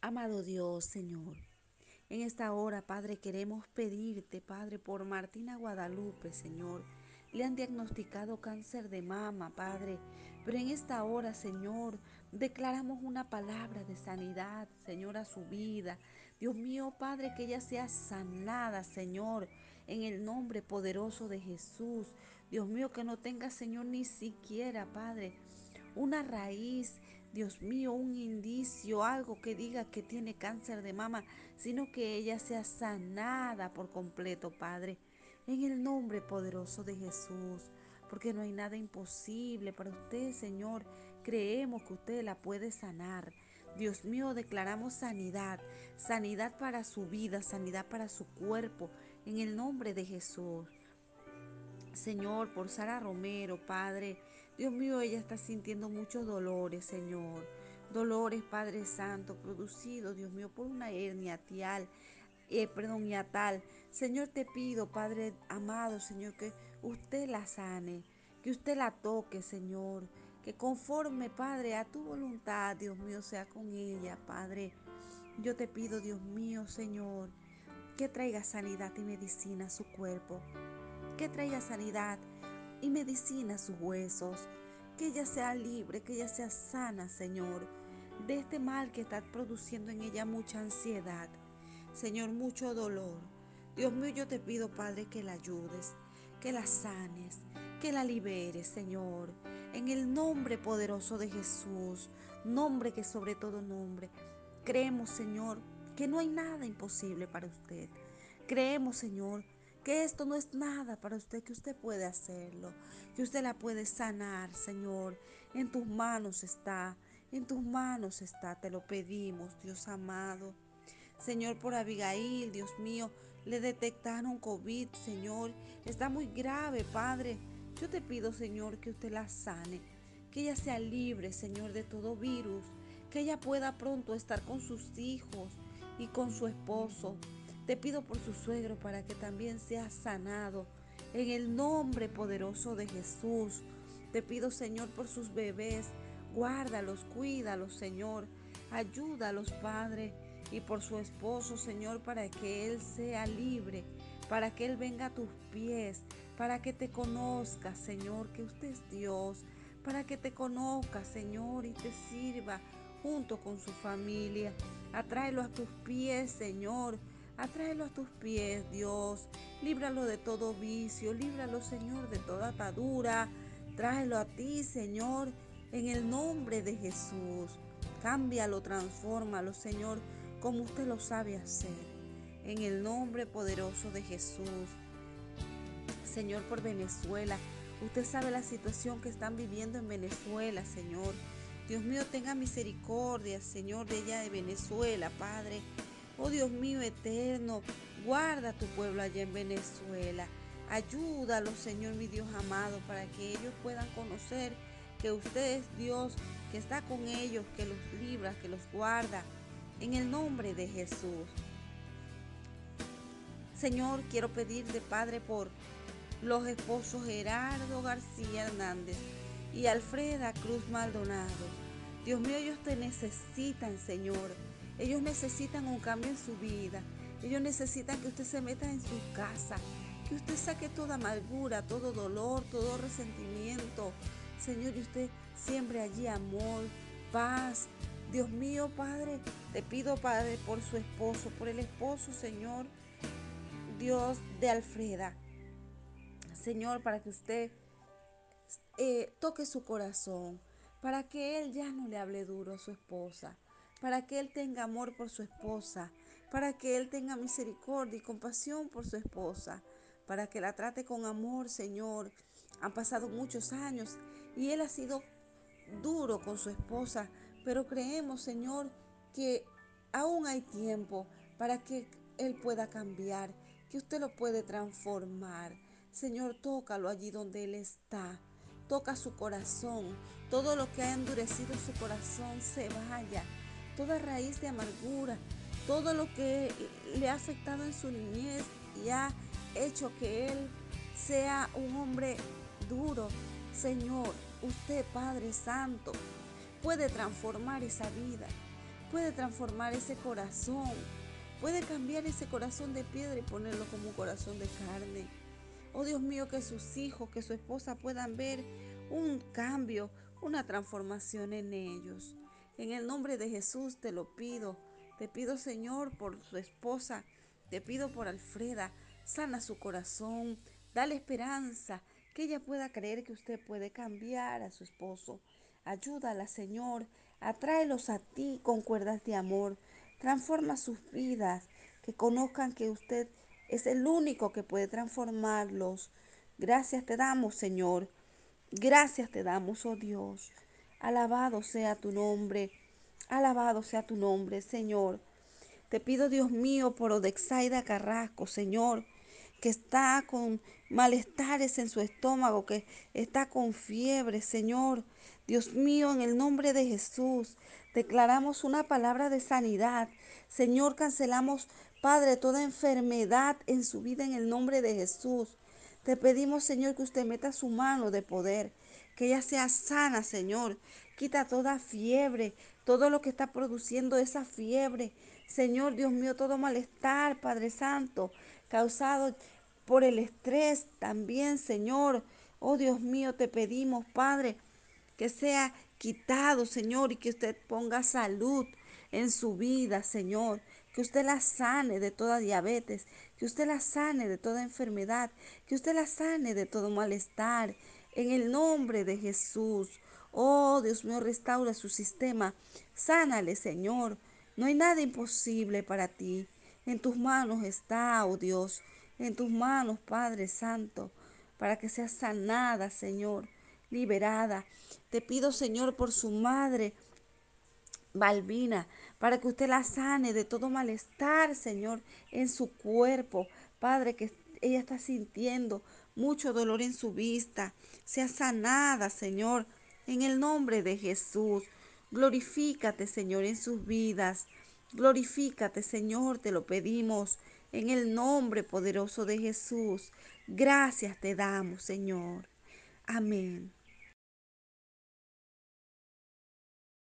Amado Dios, Señor, en esta hora, Padre, queremos pedirte, Padre, por Martina Guadalupe, Señor. Le han diagnosticado cáncer de mama, Padre. Pero en esta hora, Señor, declaramos una palabra de sanidad, Señor, a su vida. Dios mío, Padre, que ella sea sanada, Señor, en el nombre poderoso de Jesús. Dios mío, que no tenga, Señor, ni siquiera, Padre, una raíz Dios mío, un indicio, algo que diga que tiene cáncer de mama, sino que ella sea sanada por completo, Padre. En el nombre poderoso de Jesús, porque no hay nada imposible para usted, Señor. Creemos que usted la puede sanar. Dios mío, declaramos sanidad, sanidad para su vida, sanidad para su cuerpo, en el nombre de Jesús. Señor, por Sara Romero, Padre. Dios mío, ella está sintiendo muchos dolores, Señor. Dolores, Padre Santo, producidos, Dios mío, por una hernia tial, eh, perdón, hiatal. Señor, te pido, Padre amado, Señor, que usted la sane, que usted la toque, Señor. Que conforme, Padre, a tu voluntad, Dios mío, sea con ella, Padre. Yo te pido, Dios mío, Señor, que traiga sanidad y medicina a su cuerpo que traiga sanidad y medicina sus huesos, que ella sea libre, que ella sea sana, Señor, de este mal que está produciendo en ella mucha ansiedad, Señor, mucho dolor. Dios mío, yo te pido, Padre, que la ayudes, que la sanes, que la liberes, Señor, en el nombre poderoso de Jesús, nombre que sobre todo nombre. Creemos, Señor, que no hay nada imposible para usted. Creemos, Señor, que esto no es nada para usted, que usted puede hacerlo, que usted la puede sanar, Señor. En tus manos está, en tus manos está, te lo pedimos, Dios amado. Señor, por Abigail, Dios mío, le detectaron COVID, Señor. Está muy grave, Padre. Yo te pido, Señor, que usted la sane, que ella sea libre, Señor, de todo virus, que ella pueda pronto estar con sus hijos y con su esposo. Te pido por su suegro para que también sea sanado. En el nombre poderoso de Jesús. Te pido, Señor, por sus bebés. Guárdalos, cuídalos, Señor. Ayúdalos, Padre. Y por su esposo, Señor, para que Él sea libre. Para que Él venga a tus pies. Para que te conozca, Señor, que usted es Dios. Para que te conozca, Señor, y te sirva junto con su familia. Atráelo a tus pies, Señor Atráelo a tus pies, Dios. Líbralo de todo vicio. Líbralo, Señor, de toda atadura. Tráelo a ti, Señor, en el nombre de Jesús. Cámbialo, transfórmalo, Señor, como usted lo sabe hacer. En el nombre poderoso de Jesús. Señor, por Venezuela. Usted sabe la situación que están viviendo en Venezuela, Señor. Dios mío, tenga misericordia, Señor, de ella de Venezuela, Padre. Oh Dios mío eterno, guarda a tu pueblo allá en Venezuela. Ayúdalo, Señor mi Dios amado, para que ellos puedan conocer que usted es Dios, que está con ellos, que los libra, que los guarda. En el nombre de Jesús. Señor, quiero pedirte, Padre, por los esposos Gerardo García Hernández y Alfreda Cruz Maldonado. Dios mío, ellos te necesitan, Señor. Ellos necesitan un cambio en su vida. Ellos necesitan que usted se meta en su casa, que usted saque toda amargura, todo dolor, todo resentimiento. Señor, y usted siembre allí amor, paz. Dios mío, Padre, te pido, Padre, por su esposo, por el esposo, Señor, Dios de Alfreda. Señor, para que usted eh, toque su corazón, para que él ya no le hable duro a su esposa para que Él tenga amor por su esposa, para que Él tenga misericordia y compasión por su esposa, para que la trate con amor, Señor. Han pasado muchos años y Él ha sido duro con su esposa, pero creemos, Señor, que aún hay tiempo para que Él pueda cambiar, que usted lo puede transformar. Señor, tócalo allí donde Él está. Toca su corazón. Todo lo que ha endurecido su corazón se vaya toda raíz de amargura, todo lo que le ha afectado en su niñez y ha hecho que él sea un hombre duro. Señor, usted Padre Santo puede transformar esa vida, puede transformar ese corazón, puede cambiar ese corazón de piedra y ponerlo como un corazón de carne. Oh Dios mío, que sus hijos, que su esposa puedan ver un cambio, una transformación en ellos. En el nombre de Jesús te lo pido. Te pido, Señor, por su esposa. Te pido por Alfreda. Sana su corazón. Dale esperanza. Que ella pueda creer que usted puede cambiar a su esposo. Ayúdala, Señor. Atráelos a ti con cuerdas de amor. Transforma sus vidas. Que conozcan que usted es el único que puede transformarlos. Gracias te damos, Señor. Gracias te damos, oh Dios. Alabado sea tu nombre. Alabado sea tu nombre, Señor. Te pido, Dios mío, por Odexaida Carrasco, Señor, que está con malestares en su estómago, que está con fiebre, Señor. Dios mío, en el nombre de Jesús, declaramos una palabra de sanidad. Señor, cancelamos, Padre, toda enfermedad en su vida en el nombre de Jesús. Te pedimos, Señor, que usted meta su mano de poder, que ella sea sana, Señor. Quita toda fiebre, todo lo que está produciendo esa fiebre. Señor, Dios mío, todo malestar, Padre Santo, causado por el estrés también, Señor. Oh Dios mío, te pedimos, Padre, que sea quitado, Señor, y que usted ponga salud en su vida, Señor que usted la sane de toda diabetes, que usted la sane de toda enfermedad, que usted la sane de todo malestar. En el nombre de Jesús. Oh Dios mío, restaura su sistema. Sánale, Señor. No hay nada imposible para ti. En tus manos está, oh Dios. En tus manos, Padre Santo, para que sea sanada, Señor, liberada. Te pido, Señor, por su madre, Balbina, para que usted la sane de todo malestar, Señor, en su cuerpo. Padre, que ella está sintiendo mucho dolor en su vista. Sea sanada, Señor, en el nombre de Jesús. Glorifícate, Señor, en sus vidas. Glorifícate, Señor, te lo pedimos en el nombre poderoso de Jesús. Gracias te damos, Señor. Amén.